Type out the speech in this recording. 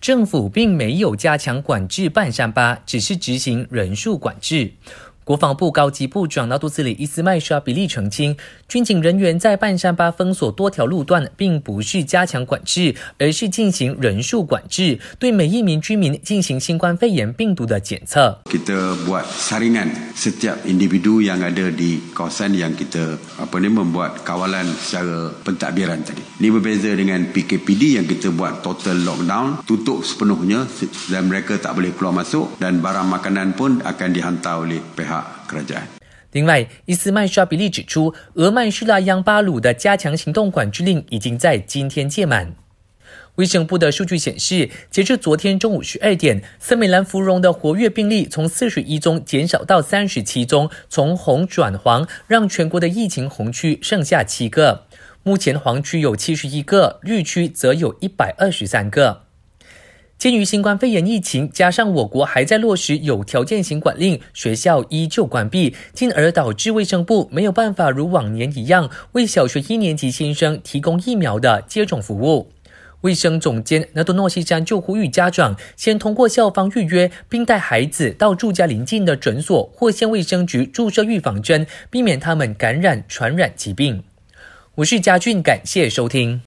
政府并没有加强管制半山巴，只是执行人数管制。国防部高级部长纳杜斯里伊斯麦沙比利澄清，军警人员在半山巴封锁多条路段，并不是加强管制，而是进行人数管制，对每一名居民进行新冠肺炎病毒的检测。Kita buat saringan setiap individu yang ada di kawasan yang kita apa ni membuat kawalan secara pentadbiran tadi. Ini berbeza dengan PKPD yang kita buat total lockdown, tutup sepenuhnya dan mereka tak boleh keluar masuk dan barang makanan pun akan dihantar oleh pihak 另外，伊斯麦沙比利指出，俄曼施拉央巴鲁的加强行动管制令已经在今天届满。卫生部的数据显示，截至昨天中午十二点，森美兰芙蓉的活跃病例从四十一宗减少到三十七宗，从红转黄，让全国的疫情红区剩下七个。目前黄区有七十一个，绿区则有一百二十三个。鉴于新冠肺炎疫情，加上我国还在落实有条件性管令，学校依旧关闭，进而导致卫生部没有办法如往年一样为小学一年级新生提供疫苗的接种服务。卫生总监纳多诺西山就呼吁家长先通过校方预约，并带孩子到住家邻近的诊所或县卫生局注射预防针，避免他们感染传染疾病。我是嘉俊，感谢收听。